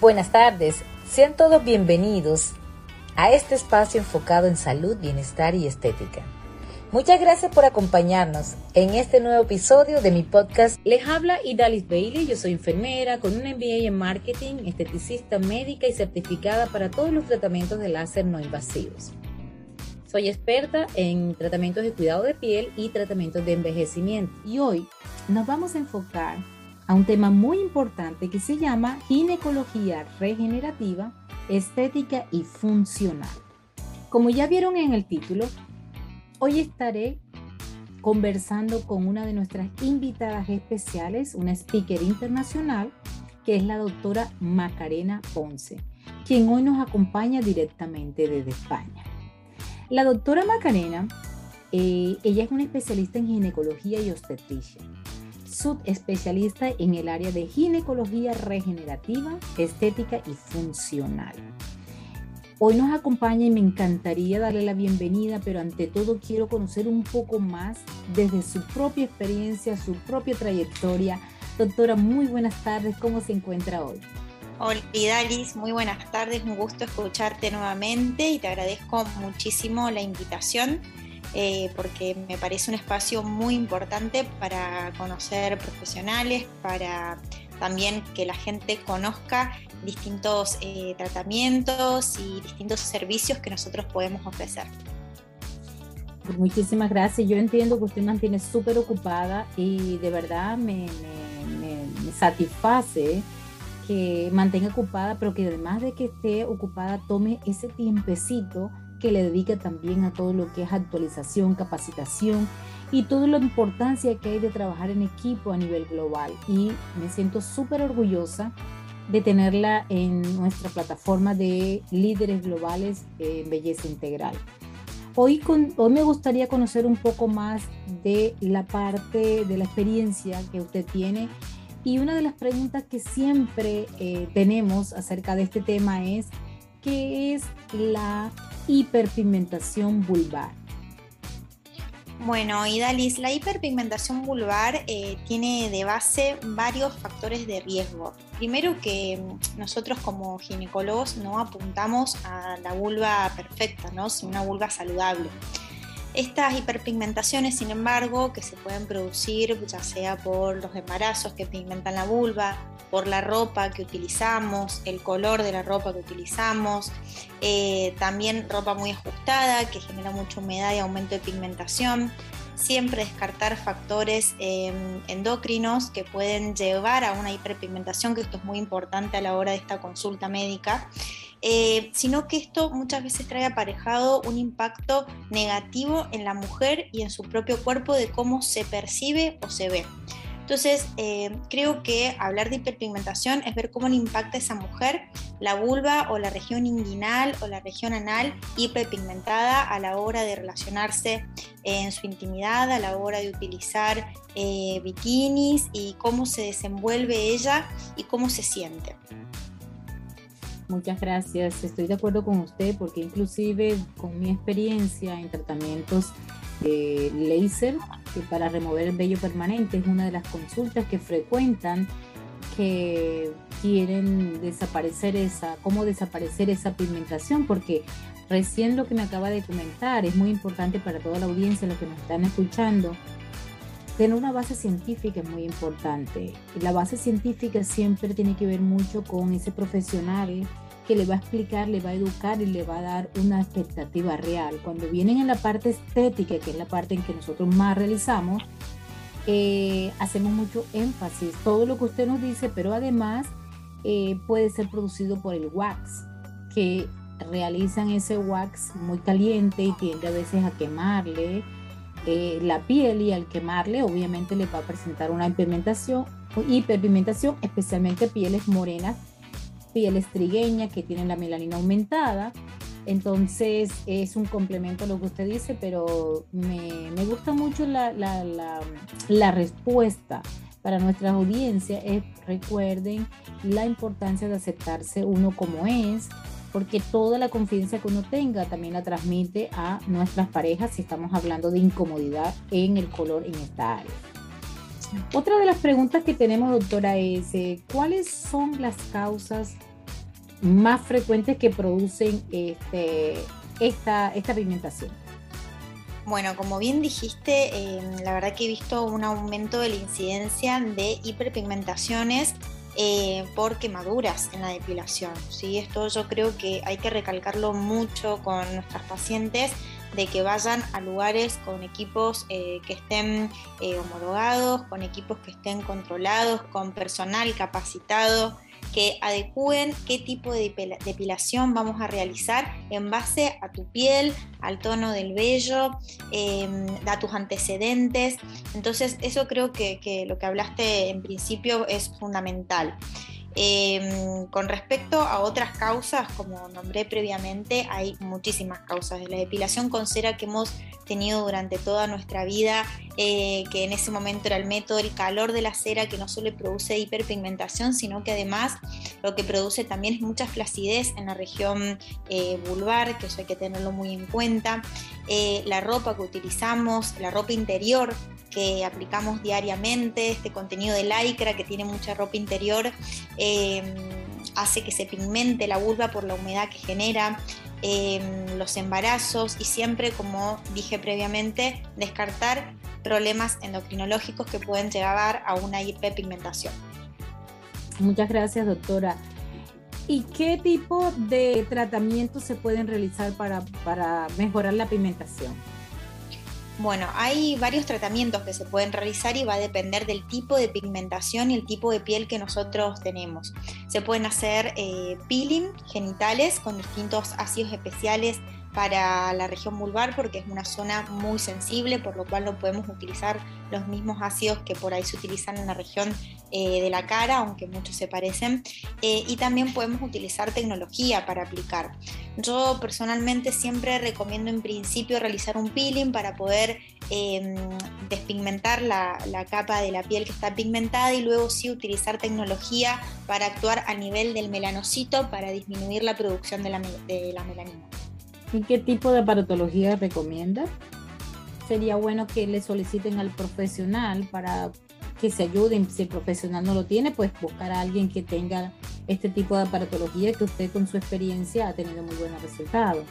Buenas tardes, sean todos bienvenidos a este espacio enfocado en salud, bienestar y estética. Muchas gracias por acompañarnos en este nuevo episodio de mi podcast. Les habla Idalis Bailey, yo soy enfermera con un MBA en marketing, esteticista médica y certificada para todos los tratamientos de láser no invasivos. Soy experta en tratamientos de cuidado de piel y tratamientos de envejecimiento. Y hoy nos vamos a enfocar a un tema muy importante que se llama ginecología regenerativa, estética y funcional. Como ya vieron en el título, hoy estaré conversando con una de nuestras invitadas especiales, una speaker internacional, que es la doctora Macarena Ponce, quien hoy nos acompaña directamente desde España. La doctora Macarena, eh, ella es una especialista en ginecología y obstetricia subespecialista en el área de ginecología regenerativa, estética y funcional. Hoy nos acompaña y me encantaría darle la bienvenida, pero ante todo quiero conocer un poco más desde su propia experiencia, su propia trayectoria. Doctora, muy buenas tardes, ¿cómo se encuentra hoy? Hola Dalis, muy buenas tardes, un gusto escucharte nuevamente y te agradezco muchísimo la invitación. Eh, porque me parece un espacio muy importante para conocer profesionales, para también que la gente conozca distintos eh, tratamientos y distintos servicios que nosotros podemos ofrecer. Muchísimas gracias. Yo entiendo que usted mantiene súper ocupada y de verdad me, me satisface que mantenga ocupada, pero que además de que esté ocupada, tome ese tiempecito que le dedica también a todo lo que es actualización, capacitación y toda la importancia que hay de trabajar en equipo a nivel global. Y me siento súper orgullosa de tenerla en nuestra plataforma de líderes globales en belleza integral. Hoy, con, hoy me gustaría conocer un poco más de la parte de la experiencia que usted tiene y una de las preguntas que siempre eh, tenemos acerca de este tema es, ¿qué es la hiperpigmentación vulvar? Bueno, Idalis, la hiperpigmentación vulvar eh, tiene de base varios factores de riesgo. Primero que mm, nosotros como ginecólogos no apuntamos a la vulva perfecta, ¿no? sino una vulva saludable. Estas hiperpigmentaciones, sin embargo, que se pueden producir ya sea por los embarazos que pigmentan la vulva, por la ropa que utilizamos, el color de la ropa que utilizamos, eh, también ropa muy ajustada que genera mucha humedad y aumento de pigmentación. Siempre descartar factores em, endocrinos que pueden llevar a una hiperpigmentación, que esto es muy importante a la hora de esta consulta médica. Eh, sino que esto muchas veces trae aparejado un impacto negativo en la mujer y en su propio cuerpo de cómo se percibe o se ve. Entonces, eh, creo que hablar de hiperpigmentación es ver cómo le impacta a esa mujer la vulva o la región inguinal o la región anal hiperpigmentada a la hora de relacionarse en su intimidad, a la hora de utilizar eh, bikinis y cómo se desenvuelve ella y cómo se siente. Muchas gracias, estoy de acuerdo con usted porque inclusive con mi experiencia en tratamientos de láser que para remover el vello permanente es una de las consultas que frecuentan que quieren desaparecer esa, cómo desaparecer esa pigmentación, porque recién lo que me acaba de comentar es muy importante para toda la audiencia, los que nos están escuchando. Tener una base científica es muy importante. La base científica siempre tiene que ver mucho con ese profesional que le va a explicar, le va a educar y le va a dar una expectativa real. Cuando vienen en la parte estética, que es la parte en que nosotros más realizamos, eh, hacemos mucho énfasis, todo lo que usted nos dice, pero además eh, puede ser producido por el wax, que realizan ese wax muy caliente y tiende a veces a quemarle eh, la piel y al quemarle obviamente le va a presentar una hiperpigmentación, hiperpigmentación especialmente pieles morenas piel estrigueña que tiene la melanina aumentada. Entonces es un complemento lo que usted dice, pero me, gusta mucho la, la, la, la, respuesta para nuestra audiencia. Es, recuerden la importancia de aceptarse uno como es, porque toda la confianza que uno tenga también la transmite a nuestras parejas si estamos hablando de incomodidad en el color en esta área. Otra de las preguntas que tenemos, doctora, es eh, ¿cuáles son las causas más frecuentes que producen este, esta, esta pigmentación? Bueno, como bien dijiste, em, la verdad que he visto un aumento de la incidencia de hiperpigmentaciones eh, por quemaduras en la depilación. ¿sí? Esto yo creo que hay que recalcarlo mucho con nuestras pacientes de que vayan a lugares con equipos eh, que estén eh, homologados, con equipos que estén controlados, con personal capacitado, que adecúen qué tipo de depilación vamos a realizar en base a tu piel, al tono del vello, em, a tus antecedentes. Entonces eso creo que, que lo que hablaste en principio es fundamental. Em, con respecto a otras causas, como nombré previamente, hay muchísimas causas la depilación con cera que hemos tenido durante toda nuestra vida, eh, que en ese momento era el método, el calor de la cera que no solo produce hiperpigmentación, sino que además lo que produce también es mucha flacidez en la región eh, vulvar, que eso hay que tenerlo muy en cuenta. Eh, la ropa que utilizamos, la ropa interior que aplicamos diariamente, este contenido de lycra que tiene mucha ropa interior, em, hace que se pigmente la vulva por la humedad que genera, em, los embarazos y siempre, como dije previamente, descartar problemas endocrinológicos que pueden llevar a una hiperpigmentación. Muchas gracias, doctora. ¿Y qué tipo de tratamientos se pueden realizar para, para mejorar la pigmentación? Bueno, hay varios tratamientos que se pueden realizar y va a depender del tipo de pigmentación y el tipo de piel que nosotros tenemos. Se pueden hacer eh, peeling genitales con distintos ácidos especiales para la región vulvar porque es una zona muy sensible, por lo cual no podemos utilizar los mismos ácidos que por ahí se utilizan en la región eh, de la cara, aunque muchos se parecen. Eh, y también podemos utilizar tecnología para aplicar. Yo personalmente siempre recomiendo en principio realizar un peeling para poder em, despigmentar la, capa de la piel que está pigmentada y luego sí utilizar tecnología para actuar a nivel del melanocito para disminuir la producción de la, de la melanina. ¿Y qué tipo de aparatología recomienda? Sería bueno que le soliciten al profesional para que se ayuden. Si el profesional no lo tiene, pues buscar a alguien que tenga este tipo de aparatología que usted con su experiencia ha tenido muy buenos resultados.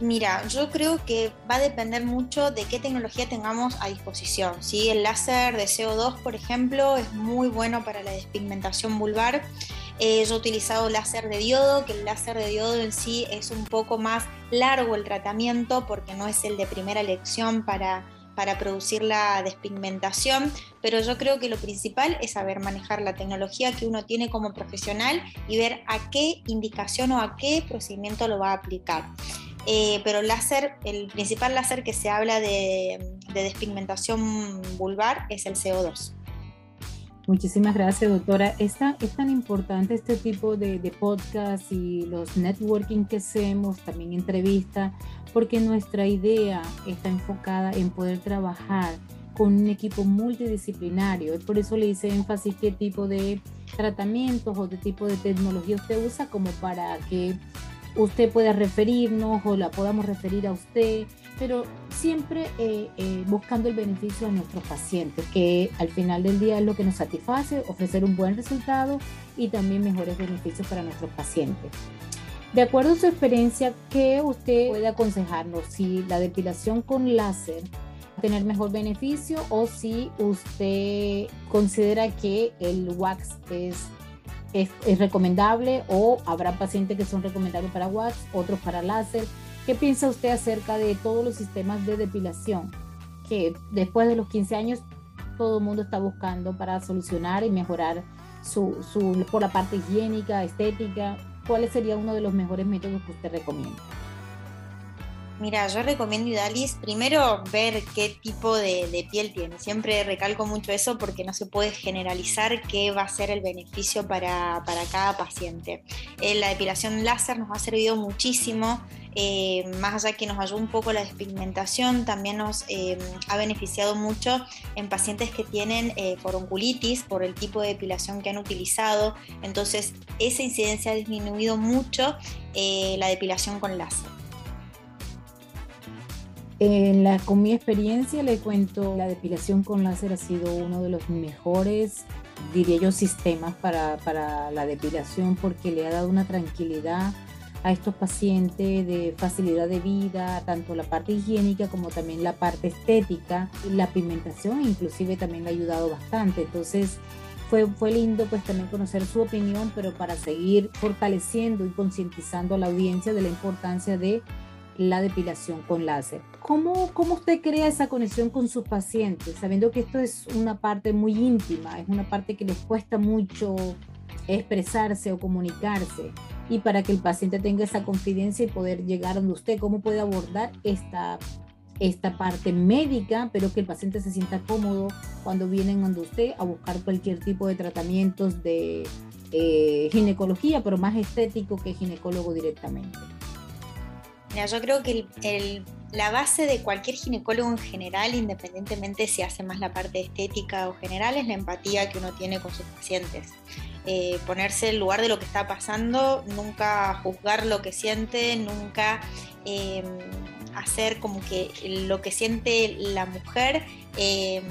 Mira, yo creo que va a depender mucho de qué tecnología tengamos a disposición. ¿sí? El láser de CO2, por ejemplo, es muy bueno para la despigmentación vulvar. Yo he utilizado láser de diodo, que el láser de diodo en sí es un poco más largo el tratamiento porque no es el de primera elección para, para producir la despigmentación, pero yo creo que lo principal es saber manejar la tecnología que uno tiene como profesional y ver a qué indicación o a qué procedimiento lo va a aplicar. Eh, pero el láser, el principal láser que se habla de, de despigmentación vulvar es el CO2. Muchísimas gracias, doctora. Es tan, es tan importante este tipo de, de podcast y los networking que hacemos, también entrevistas, porque nuestra idea está enfocada en poder trabajar con un equipo multidisciplinario. Por eso le hice énfasis qué tipo de tratamientos o de tipo de tecnología usted usa como para que usted pueda referirnos o la podamos referir a usted, pero siempre eh, eh, buscando el beneficio de nuestros pacientes, que al final del día es lo que nos satisface, ofrecer un buen resultado y también mejores beneficios para nuestros pacientes. De acuerdo a su experiencia, ¿qué usted puede aconsejarnos? Si la depilación con láser tener mejor beneficio o si usted considera que el wax es es, recomendable o habrá pacientes que son recomendables para wax, otros para láser. ¿Qué piensa usted acerca de todos los sistemas de depilación que después de los 15 años todo el mundo está buscando para solucionar y mejorar su, su, por la parte higiénica, estética? ¿Cuál sería uno de los mejores métodos que usted recomienda? Mira, yo recomiendo Idalis primero ver qué tipo de, piel tiene. Siempre recalco mucho eso porque no se puede generalizar qué va a ser el beneficio para, cada paciente. Eh, la depilación láser nos ha servido muchísimo. Eh, más allá que nos ayuda un poco la despigmentación, también nos eh, ha beneficiado mucho en pacientes que tienen eh, por el tipo de depilación que han utilizado. Entonces, esa incidencia ha disminuido mucho la depilación con láser. En la, con mi experiencia le cuento, la depilación con láser ha sido uno de los mejores diría yo, sistemas para, para la depilación porque le ha dado una tranquilidad a estos pacientes de facilidad de vida, tanto la parte higiénica como también la parte estética. La pigmentación inclusive también le ha ayudado bastante. Entonces fue, fue lindo pues también conocer su opinión, pero para seguir fortaleciendo y concientizando a la audiencia de la importancia de la depilación con láser. ¿Cómo, ¿Cómo usted crea esa conexión con sus pacientes, sabiendo que esto es una parte muy íntima, es una parte que les cuesta mucho expresarse o comunicarse? Y para que el paciente tenga esa confidencia y poder llegar donde usted, ¿cómo puede abordar esta, esta parte médica, pero que el paciente se sienta cómodo cuando vienen donde usted a buscar cualquier tipo de tratamientos de eh, ginecología, pero más estético que ginecólogo directamente? Mira, yo creo que la base de cualquier ginecólogo en general, independientemente si hace más la parte estética o general, es la empatía que uno tiene con sus pacientes. Eh, ponerse en lugar de lo que está pasando, nunca juzgar lo que siente, nunca em, hacer como que lo que siente la mujer em,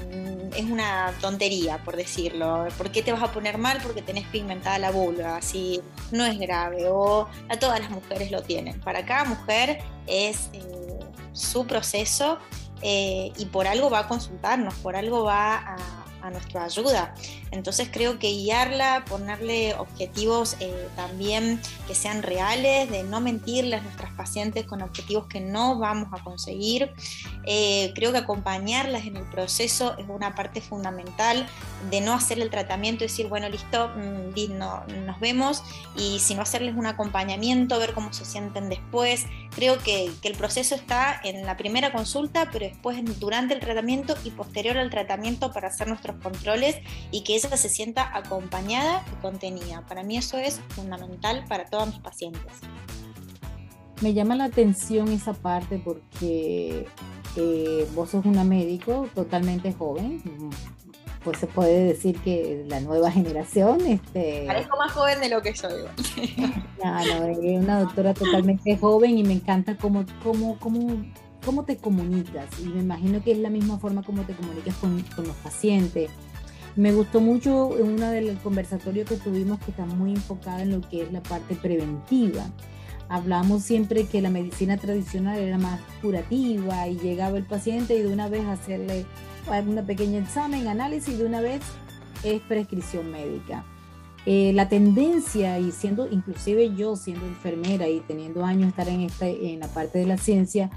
es una tontería, por decirlo. ¿Por qué te vas a poner mal porque tenés pigmentada la vulva? Así no es grave, o a todas las mujeres lo tienen. Para cada mujer es eh, su proceso eh, y por algo va a consultarnos, por algo va a a nuestra ayuda. Entonces creo que guiarla, ponerle objetivos eh, también que sean reales, de no mentirle a nuestras pacientes con objetivos que no vamos a conseguir. Eh, creo que acompañarlas en el proceso es una parte fundamental de no hacer el tratamiento y decir, bueno, listo, mm, no, nos vemos y sino hacerles un acompañamiento, ver cómo se sienten después. Creo que, que el proceso está en la primera consulta, pero después durante el tratamiento y posterior al tratamiento para hacer nuestro controles y que ella se sienta acompañada y contenida. Para mí eso es fundamental para todos mis pacientes. Me llama la atención esa parte porque eh, vos sos una médico totalmente joven, pues se puede decir que la nueva generación. Este... Parezco más joven de lo que soy. Claro, es una doctora totalmente joven y me encanta cómo, cómo, cómo cómo te comunicas y me imagino que es la misma forma como te comunicas con, los pacientes. Me gustó mucho una del conversatorio que tuvimos que está muy enfocada en lo que es la parte preventiva. Hablamos siempre que la medicina tradicional era más curativa y llegaba el paciente y de una vez hacerle una pequeña examen, análisis y de una vez es prescripción médica. Eh, la tendencia y siendo inclusive yo siendo enfermera y teniendo años estar en esta en la parte de la ciencia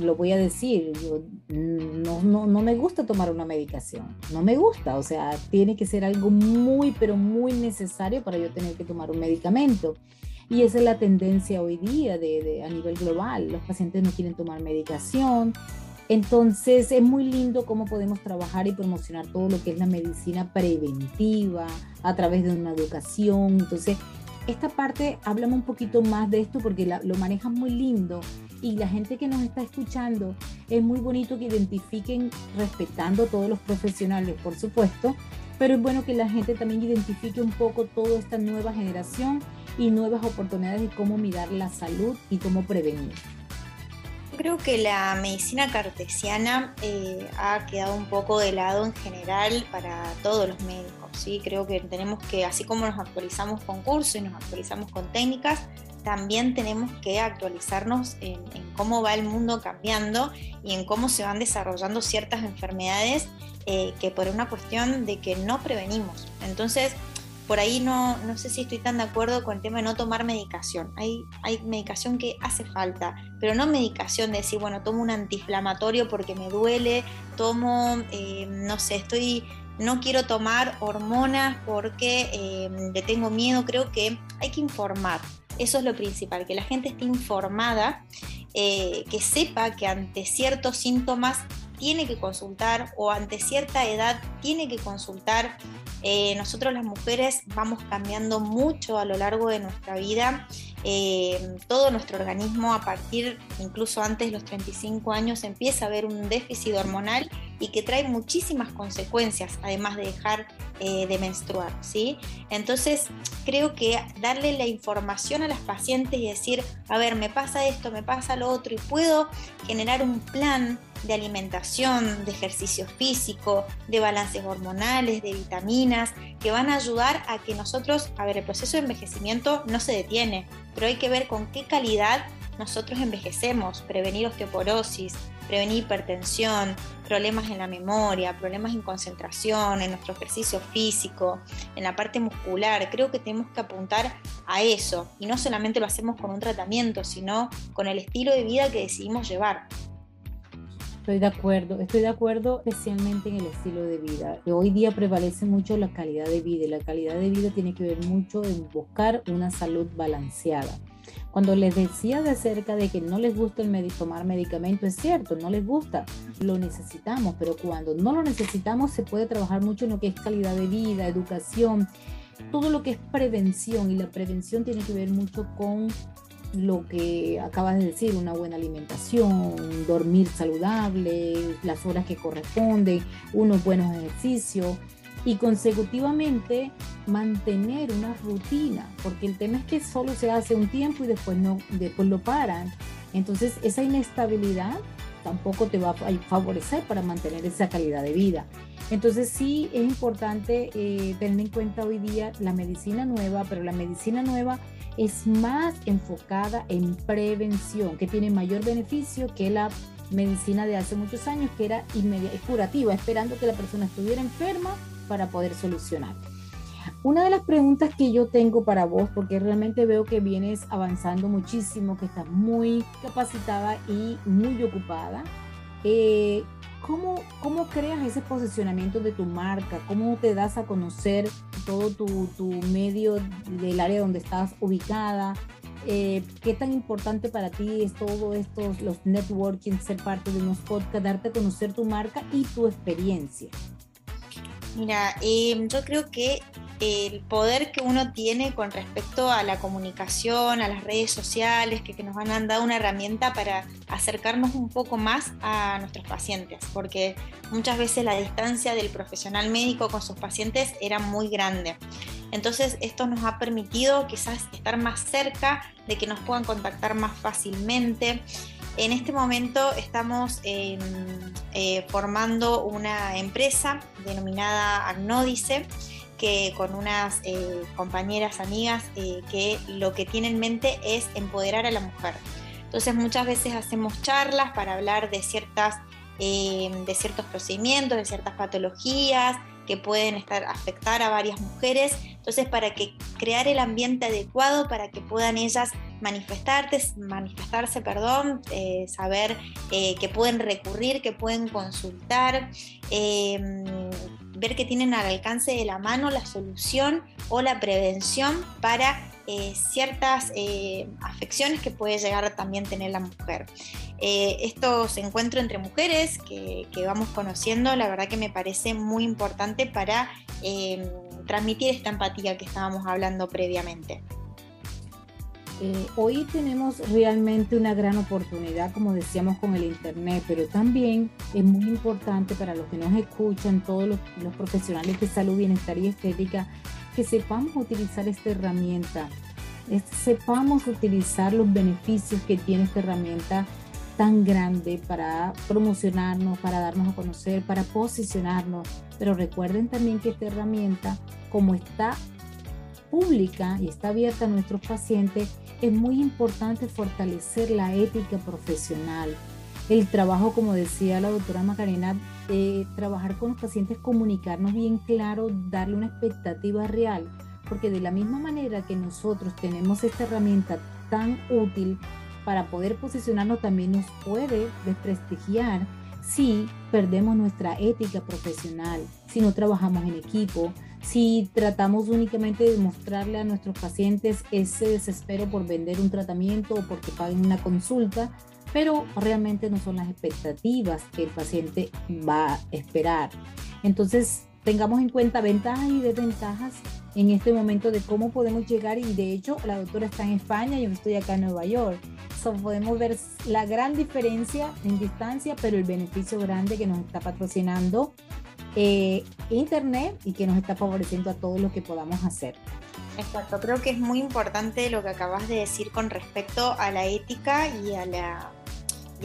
lo voy a decir, yo, no, no, no, me gusta tomar una medicación, no me gusta, o sea, tiene que ser algo muy, pero muy necesario para yo tener que tomar un medicamento. Y esa es la tendencia hoy día de, a nivel global, los pacientes no quieren tomar medicación. Entonces es muy lindo cómo podemos trabajar y promocionar todo lo que es la medicina preventiva a través de una educación. Entonces, esta parte, háblame un poquito más de esto porque lo manejan muy lindo y la gente que nos está escuchando, es muy bonito que identifiquen respetando todos los profesionales, por supuesto, pero es bueno que la gente también identifique un poco toda esta nueva generación y nuevas oportunidades de cómo mirar la salud y cómo prevenir. Creo que la medicina cartesiana eh, ha quedado un poco de lado en general para todos los médicos. ¿sí? Creo que tenemos que, así como nos actualizamos con cursos y nos actualizamos con técnicas, también tenemos que actualizarnos en, cómo va el mundo cambiando y en cómo se van desarrollando ciertas enfermedades eh, que por una cuestión de que no prevenimos. Entonces, por ahí no, no sé si estoy tan de acuerdo con el tema de no tomar medicación. Hay, hay medicación que hace falta, pero no medicación de decir, bueno, tomo un antiinflamatorio porque me duele, tomo, eh, no sé, estoy no quiero tomar hormonas porque eh, le tengo miedo, creo que hay que informar. Eso es lo principal, que la gente esté informada, eh, que sepa que ante ciertos síntomas tiene que consultar o ante cierta edad tiene que consultar. Eh, nosotros las mujeres vamos cambiando mucho a lo largo de nuestra vida. Eh, todo nuestro organismo a partir, incluso antes de los 35 años, empieza a haber un déficit hormonal y que trae muchísimas consecuencias, además de dejar eh, de menstruar, ¿sí? Entonces, creo que darle la información a las pacientes y decir, a ver, me pasa esto, me pasa lo otro, y puedo generar un plan de alimentación, de ejercicio físico, de balances hormonales, de vitaminas, que van a ayudar a que nosotros, a ver, el proceso de envejecimiento no se detiene, pero hay que ver con qué calidad nosotros envejecemos, prevenir osteoporosis, prevenir hipertensión, problemas en la memoria, problemas en concentración, en nuestro ejercicio físico, en la parte muscular. Creo que tenemos que apuntar a eso y no solamente lo hacemos con un tratamiento, sino con el estilo de vida que decidimos llevar. Estoy de acuerdo, estoy de acuerdo especialmente en el estilo de vida. Hoy día prevalece mucho la calidad de vida y la calidad de vida tiene que ver mucho en buscar una salud balanceada. Cuando les decía de cerca de que no les gusta el tomar medicamento, es cierto, no les gusta, lo necesitamos, pero cuando no lo necesitamos se puede trabajar mucho en lo que es calidad de vida, educación, todo lo que es prevención y la prevención tiene que ver mucho con lo que acabas de decir, una buena alimentación, dormir saludable, las horas que corresponden, unos buenos ejercicios y consecutivamente mantener una rutina, porque el tema es que solo se hace un tiempo y después no, después lo paran. Entonces esa inestabilidad tampoco te va a favorecer para mantener esa calidad de vida. Entonces sí es importante eh, tener en cuenta hoy día la medicina nueva, pero la medicina nueva es más enfocada en prevención, que tiene mayor beneficio que la medicina de hace muchos años, que era curativa, esperando que la persona estuviera enferma para poder solucionar. Una de las preguntas que yo tengo para vos, porque realmente veo que vienes avanzando muchísimo, que estás muy capacitada y muy ocupada, eh, ¿cómo, ¿cómo, creas ese posicionamiento de tu marca? ¿Cómo te das a conocer todo tu, tu medio del área donde estás ubicada? Eh, ¿Qué tan importante para ti es todo esto, los networking, ser parte de unos podcasts, darte a conocer tu marca y tu experiencia? Mira, em, yo creo que el poder que uno tiene con respecto a la comunicación, a las redes sociales, que, nos han dado una herramienta para acercarnos un poco más a nuestros pacientes, porque muchas veces la distancia del profesional médico con sus pacientes era muy grande. Entonces esto nos ha permitido quizás estar más cerca de que nos puedan contactar más fácilmente. En este momento estamos eh, formando una empresa denominada Agnódice, que con unas eh, compañeras amigas eh, que lo que tiene en mente es empoderar a la mujer. Entonces muchas veces hacemos charlas para hablar de ciertas em, de ciertos procedimientos, de ciertas patologías, que pueden estar, afectar a varias mujeres. Entonces, para que crear el ambiente adecuado para que puedan ellas manifestarse, manifestarse perdón, eh, saber eh, que pueden recurrir, que pueden consultar, ver que tienen al alcance de la mano la solución o la prevención para eh, ciertas eh, afecciones que puede llegar a también tener la mujer. Eh, estos encuentros entre mujeres que, vamos conociendo, la verdad que me parece muy importante para transmitir esta empatía que estábamos hablando previamente. Hoy tenemos realmente una gran oportunidad, como decíamos, con el Internet, pero también es muy importante para los que nos escuchan, todos los, profesionales de salud, bienestar y estética, que sepamos utilizar esta herramienta, sepamos utilizar los beneficios que tiene esta herramienta tan grande para promocionarnos, para darnos a conocer, para posicionarnos. Pero recuerden también que esta herramienta, como está pública y está abierta a nuestros pacientes, es muy importante fortalecer la ética profesional. El trabajo, como decía la doctora Macarena, trabajar con los pacientes, comunicarnos bien claro, darle una expectativa real, porque de la misma manera que nosotros tenemos esta herramienta tan útil para poder posicionarnos, también nos puede desprestigiar si perdemos nuestra ética profesional, si no trabajamos en equipo, si tratamos únicamente de mostrarle a nuestros pacientes ese desespero por vender un tratamiento o porque paguen una consulta, pero realmente no son las expectativas que el paciente va a esperar. Entonces, tengamos en cuenta ventajas y desventajas en este momento de cómo podemos llegar y de hecho la doctora está en España y yo estoy acá en Nueva York. So, podemos ver la gran diferencia en distancia, pero el beneficio grande que nos está patrocinando eh, Internet y que nos está favoreciendo a todo lo que podamos hacer. Exacto, creo que es muy importante lo que acabas de decir con respecto a la ética y a la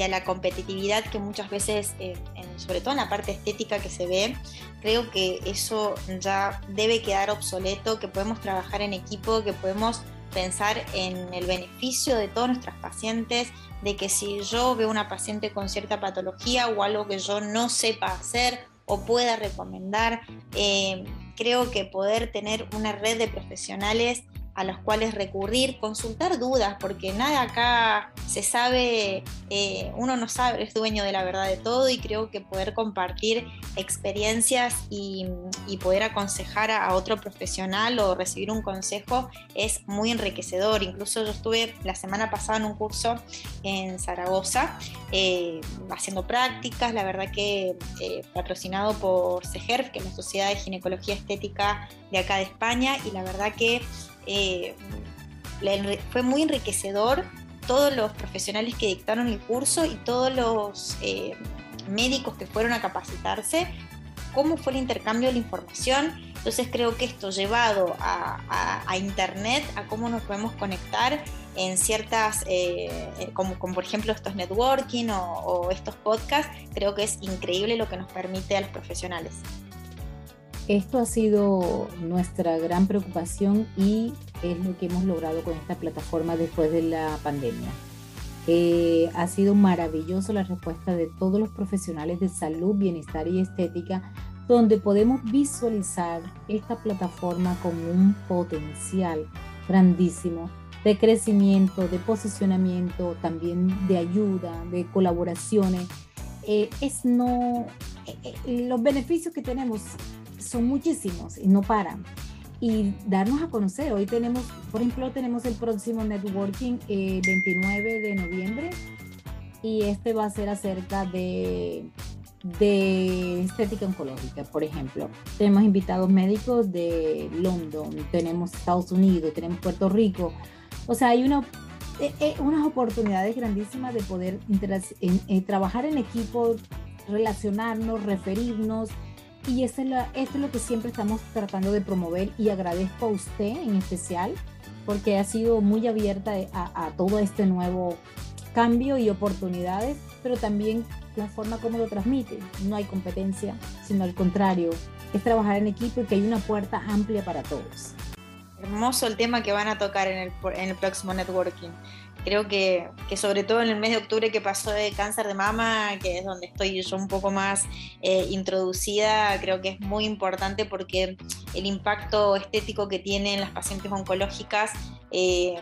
a la competitividad que muchas veces, eh, sobre todo en la parte estética que se ve, creo que eso ya debe quedar obsoleto, que podemos trabajar en equipo, que podemos pensar en el beneficio de todos nuestros pacientes, de que si yo veo una paciente con cierta patología o algo que yo no sepa hacer o pueda recomendar, eh, creo que poder tener una red de profesionales a los cuales recurrir, consultar dudas, porque nada acá se sabe, eh, uno no sabe, es dueño de la verdad de todo y creo que poder compartir experiencias y, poder aconsejar a, otro profesional o recibir un consejo es muy enriquecedor. Incluso yo estuve la semana pasada en un curso en Zaragoza eh, haciendo prácticas, la verdad que eh, patrocinado por CEGERF, que es la Sociedad de Ginecología Estética de acá de España, y la verdad que eh, fue muy enriquecedor todos los profesionales que dictaron el curso y todos los eh, médicos que fueron a capacitarse, cómo fue el intercambio de la información. Entonces creo que esto llevado a, Internet, a cómo nos podemos conectar en ciertas, eh, como, por ejemplo estos networking o estos podcasts, creo que es increíble lo que nos permite a los profesionales. Esto ha sido nuestra gran preocupación y es lo que hemos logrado con esta plataforma después de la pandemia. Eh, ha sido maravilloso la respuesta de todos los profesionales de salud, bienestar y estética, donde podemos visualizar esta plataforma como un potencial grandísimo de crecimiento, de posicionamiento, también de ayuda, de colaboraciones. Eh, es no, eh, los beneficios que tenemos son muchísimos y no paran. Y darnos a conocer. Hoy tenemos, por ejemplo, tenemos el próximo networking el 29 de noviembre y este va a ser acerca de, de estética oncológica, por ejemplo. Tenemos invitados médicos de London, tenemos Estados Unidos, tenemos Puerto Rico. O sea, hay una, eh, eh, unas oportunidades grandísimas de poder en, trabajar en equipo, relacionarnos, referirnos y esto es, esto es lo que siempre estamos tratando de promover y agradezco a usted en especial porque ha sido muy abierta a, todo este nuevo cambio y oportunidades, pero también la forma como lo transmite. No hay competencia, sino al contrario, es trabajar en equipo y que hay una puerta amplia para todos. Hermoso el tema que van a tocar en el, en el próximo networking. Creo que, que, sobre todo en el mes de octubre que pasó de cáncer de mama, que es donde estoy yo un poco más eh, introducida, creo que es muy importante porque el impacto estético que tienen las pacientes oncológicas eh,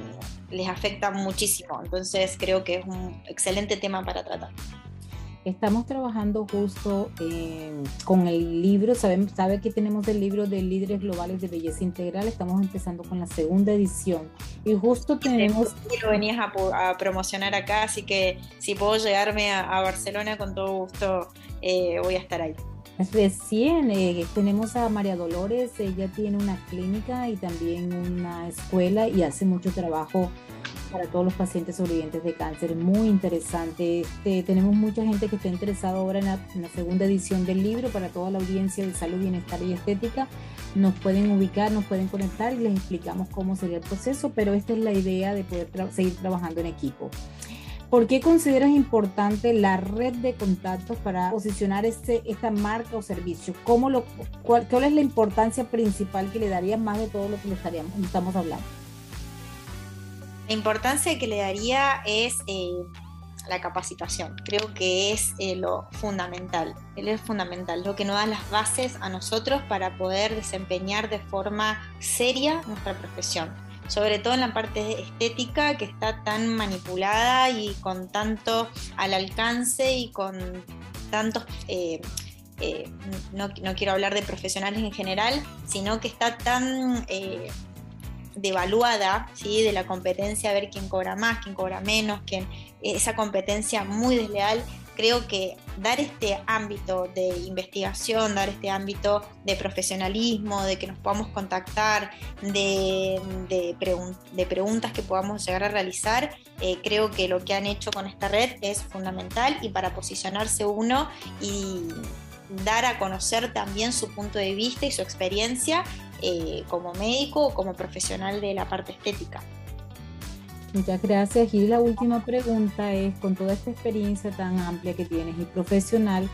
les afecta muchísimo. Entonces creo que es un excelente tema para tratar. Estamos trabajando justo eh, con el libro, sabemos, sabe que tenemos el libro de líderes globales de belleza integral, estamos empezando con la segunda edición y justo tenemos... lo venías a, promocionar acá, así que si puedo llegarme a, Barcelona con todo gusto eh, voy a estar ahí. Recién eh, tenemos a María Dolores, ella tiene una clínica y también una escuela y hace mucho trabajo para todos los pacientes sobrevivientes de cáncer. Muy interesante. Este, tenemos mucha gente que está interesada ahora en la, segunda edición del libro para toda la audiencia de salud, bienestar y estética. Nos pueden ubicar, nos pueden conectar y les explicamos cómo sería el proceso, pero esta es la idea de poder seguir trabajando en equipo. ¿Por qué consideras importante la red de contactos para posicionar este, esta marca o servicio? ¿Cómo lo, cuál, ¿Cuál es la importancia principal que le darías más de todo lo que le estaríamos, estamos hablando? La importancia que le daría es eh, la capacitación. Creo que es eh, lo fundamental. Él es fundamental, lo que nos da las bases a nosotros para poder desempeñar de forma seria nuestra profesión. Sobre todo en la parte estética que está tan manipulada y con tanto al alcance y con tantos eh, no, no, quiero hablar de profesionales en general, sino que está tan devaluada ¿sí? de la competencia, a ver quién cobra más, quién cobra menos, quién, esa competencia muy desleal. Creo que dar este ámbito de investigación, dar este ámbito de profesionalismo, de que nos podamos contactar, de, preguntas que podamos llegar a realizar, eh, creo que lo que han hecho con esta red es fundamental y para posicionarse uno y dar a conocer también su punto de vista y su experiencia eh, como médico o como profesional de la parte estética. Muchas gracias. Y la última pregunta es, con toda esta experiencia tan amplia que tienes y profesional,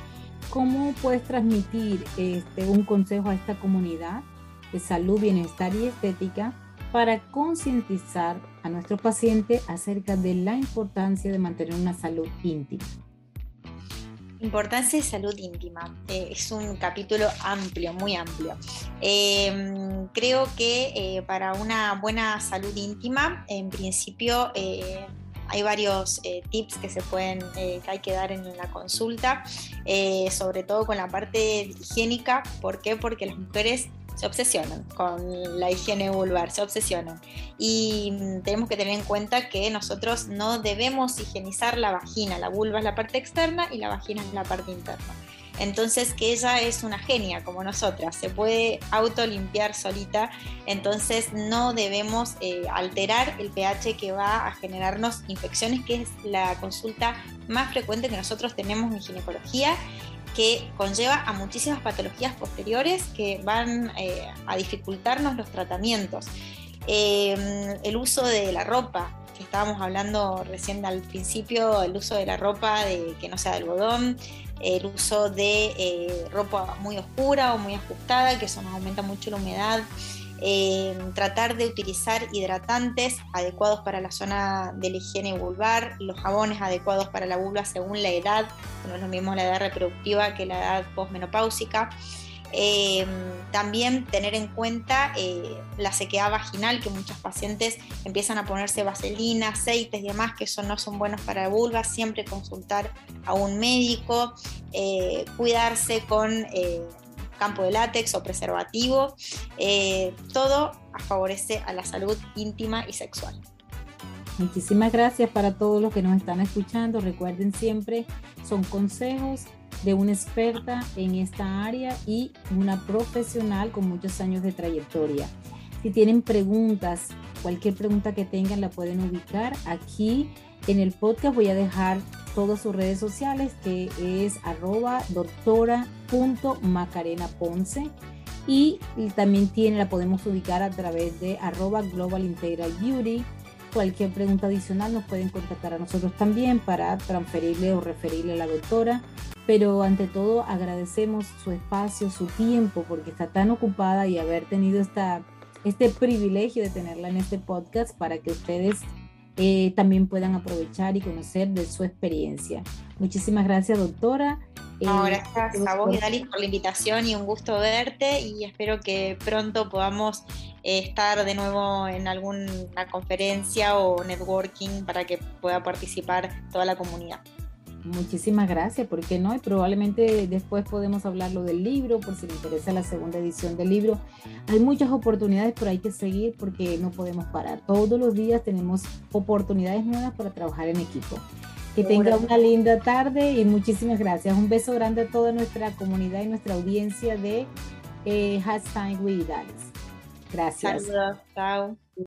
¿cómo puedes transmitir este, un consejo a esta comunidad de salud, bienestar y estética para concientizar a nuestro paciente acerca de la importancia de mantener una salud íntima? Importancia de salud íntima. Eh, es un capítulo amplio, muy amplio. Em, creo que eh, para una buena salud íntima, en principio eh, hay varios tips que se pueden, que hay que dar en la consulta, sobre todo con la parte higiénica. ¿Por qué? Porque las mujeres se obsesionan con la higiene vulvar, se obsesionan. Y mm, tenemos que tener en cuenta que nosotros no debemos higienizar la vagina, la vulva es la parte externa y la vagina es la parte interna. Entonces que ella es una genia como nosotras, se puede autolimpiar solita, entonces no debemos eh, alterar el pH que va a generarnos infecciones, que es la consulta más frecuente que nosotros tenemos en ginecología que conlleva a muchísimas patologías posteriores que van eh, a dificultarnos los tratamientos. Em, el uso de la ropa, que estábamos hablando recién al principio, el uso de la ropa de, que no sea de algodón, el uso de eh, ropa muy oscura o muy ajustada, que eso nos aumenta mucho la humedad. Eh, tratar de utilizar hidratantes adecuados para la zona de la higiene vulvar, los jabones adecuados para la vulva según la edad, no es lo mismo la edad reproductiva que la edad posmenopáusica. Eh, también tener en cuenta eh, la sequedad vaginal, que muchos pacientes empiezan a ponerse vaselina, aceites y demás, que eso no son buenos para la vulva, siempre consultar a un médico, cuidarse con campo de látex o preservativo, eh, todo favorece a la salud íntima y sexual. Muchísimas gracias para todos los que nos están escuchando. Recuerden siempre, son consejos de una experta en esta área y una profesional con muchos años de trayectoria. Si tienen preguntas, cualquier pregunta que tengan la pueden ubicar aquí en el podcast. Voy a dejar todas sus redes sociales, que es arroba doctora.macarenaponce. Y también tiene, la podemos ubicar a través de arroba Global Integral Beauty. Cualquier pregunta adicional nos pueden contactar a nosotros también para transferirle o referirle a la doctora. Pero ante todo agradecemos su espacio, su tiempo, porque está tan ocupada y haber tenido esta, este privilegio de tenerla en este podcast para que ustedes eh, también puedan aprovechar y conocer de su experiencia. Muchísimas gracias, doctora. No, eh, gracias a vos, Dalis, por la invitación y un gusto verte y espero que pronto podamos eh, estar de nuevo en alguna conferencia o networking para que pueda participar toda la comunidad. Muchísimas gracias, ¿por qué no? Y probablemente después podemos hablarlo del libro, por si le interesa la segunda edición del libro. Hay muchas oportunidades, pero hay que seguir porque no podemos parar. Todos los días tenemos oportunidades nuevas para trabajar en equipo. Que tenga una linda tarde y muchísimas gracias. Un beso grande a toda nuestra comunidad y nuestra audiencia de eh, Hashtag Gracias. Saludos, chao.